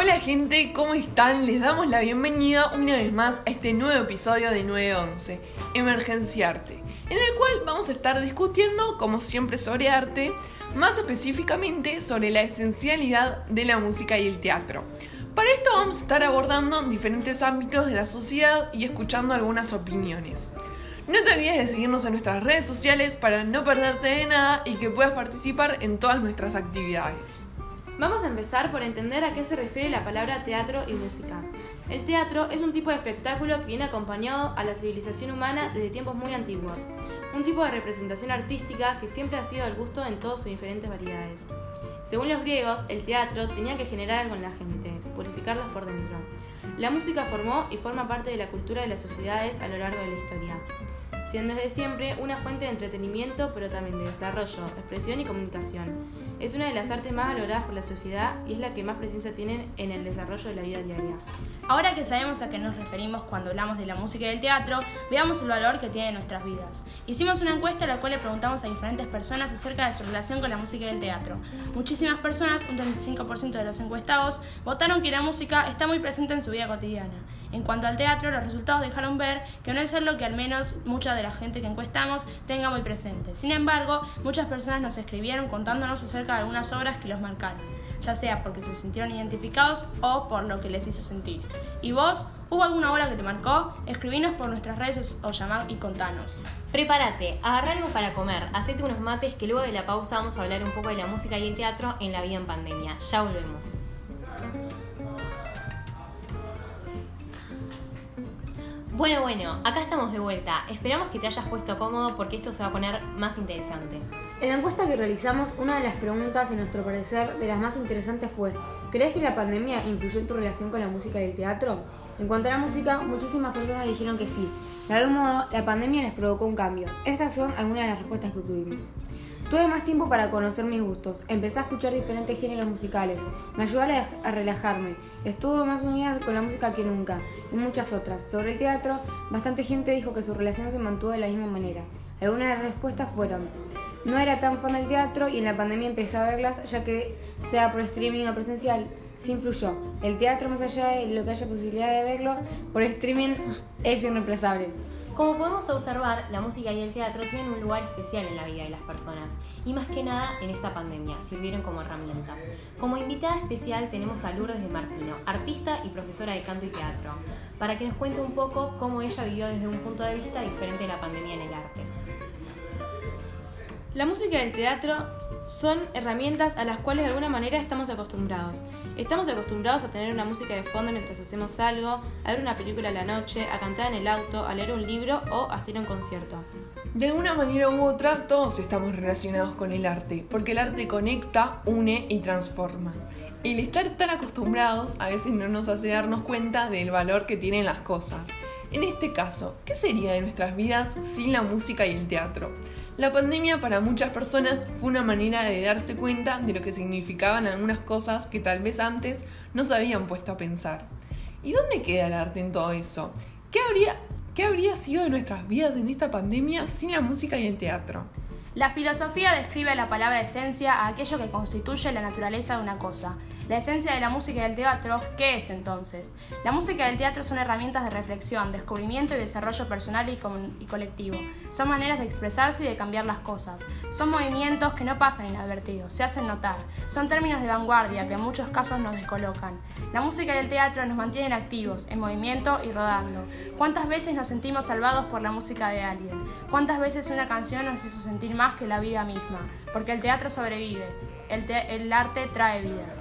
Hola gente, ¿cómo están? Les damos la bienvenida una vez más a este nuevo episodio de 911, Emergencia Arte, en el cual vamos a estar discutiendo, como siempre, sobre arte, más específicamente sobre la esencialidad de la música y el teatro. Para esto vamos a estar abordando diferentes ámbitos de la sociedad y escuchando algunas opiniones. No te olvides de seguirnos en nuestras redes sociales para no perderte de nada y que puedas participar en todas nuestras actividades. Vamos a empezar por entender a qué se refiere la palabra teatro y música. El teatro es un tipo de espectáculo que viene acompañado a la civilización humana desde tiempos muy antiguos, un tipo de representación artística que siempre ha sido al gusto en todas sus diferentes variedades. Según los griegos, el teatro tenía que generar algo en la gente, purificarlos por dentro. La música formó y forma parte de la cultura de las sociedades a lo largo de la historia, siendo desde siempre una fuente de entretenimiento, pero también de desarrollo, expresión y comunicación. Es una de las artes más valoradas por la sociedad y es la que más presencia tiene en el desarrollo de la vida diaria. Ahora que sabemos a qué nos referimos cuando hablamos de la música y del teatro, veamos el valor que tiene en nuestras vidas. Hicimos una encuesta en la cual le preguntamos a diferentes personas acerca de su relación con la música y el teatro. Muchísimas personas, un 35% de los encuestados, votaron que la música está muy presente en su vida cotidiana. En cuanto al teatro, los resultados dejaron ver que no es lo que al menos mucha de la gente que encuestamos tenga muy presente. Sin embargo, muchas personas nos escribieron contándonos acerca de algunas obras que los marcaron, ya sea porque se sintieron identificados o por lo que les hizo sentir. ¿Y vos? ¿Hubo alguna obra que te marcó? Escribinos por nuestras redes o llamad y contanos. Prepárate, agarra algo para comer, hacete unos mates que luego de la pausa vamos a hablar un poco de la música y el teatro en la vida en pandemia. Ya volvemos. Bueno, bueno, acá estamos de vuelta. Esperamos que te hayas puesto cómodo porque esto se va a poner más interesante. En la encuesta que realizamos, una de las preguntas, en nuestro parecer, de las más interesantes fue, ¿crees que la pandemia influyó en tu relación con la música y el teatro? En cuanto a la música, muchísimas personas dijeron que sí. De algún modo, la pandemia les provocó un cambio. Estas son algunas de las respuestas que tuvimos. Tuve más tiempo para conocer mis gustos, empecé a escuchar diferentes géneros musicales, me ayudó a relajarme, estuve más unida con la música que nunca, y muchas otras. Sobre el teatro, bastante gente dijo que su relación se mantuvo de la misma manera. Algunas de las respuestas fueron, no era tan fan del teatro y en la pandemia empecé a verlas, ya que sea por streaming o presencial, se influyó. El teatro, más allá de lo que haya posibilidad de verlo, por streaming es irreemplazable. Como podemos observar, la música y el teatro tienen un lugar especial en la vida de las personas y más que nada en esta pandemia sirvieron como herramientas. Como invitada especial tenemos a Lourdes de Martino, artista y profesora de canto y teatro, para que nos cuente un poco cómo ella vivió desde un punto de vista diferente de la pandemia en el arte. La música y el teatro son herramientas a las cuales de alguna manera estamos acostumbrados. Estamos acostumbrados a tener una música de fondo mientras hacemos algo, a ver una película a la noche, a cantar en el auto, a leer un libro o a hacer un concierto. De alguna manera u otra, todos estamos relacionados con el arte, porque el arte conecta, une y transforma. El estar tan acostumbrados a veces no nos hace darnos cuenta del valor que tienen las cosas. En este caso, ¿qué sería de nuestras vidas sin la música y el teatro? La pandemia para muchas personas fue una manera de darse cuenta de lo que significaban algunas cosas que tal vez antes no se habían puesto a pensar. ¿Y dónde queda el arte en todo eso? ¿Qué habría, qué habría sido de nuestras vidas en esta pandemia sin la música y el teatro? La filosofía describe la palabra esencia a aquello que constituye la naturaleza de una cosa. La esencia de la música y del teatro, ¿qué es entonces? La música y el teatro son herramientas de reflexión, descubrimiento y desarrollo personal y, y, colectivo. Son maneras de expresarse y de cambiar las cosas. Son movimientos que no pasan inadvertidos, se hacen notar. Son términos de vanguardia que en muchos casos nos descolocan. La música y el teatro nos mantienen activos, en movimiento y rodando. ¿Cuántas veces nos sentimos salvados por la música de alguien? ¿Cuántas veces una canción nos hizo sentir más que la vida misma, porque el teatro sobrevive, el, el arte trae vida.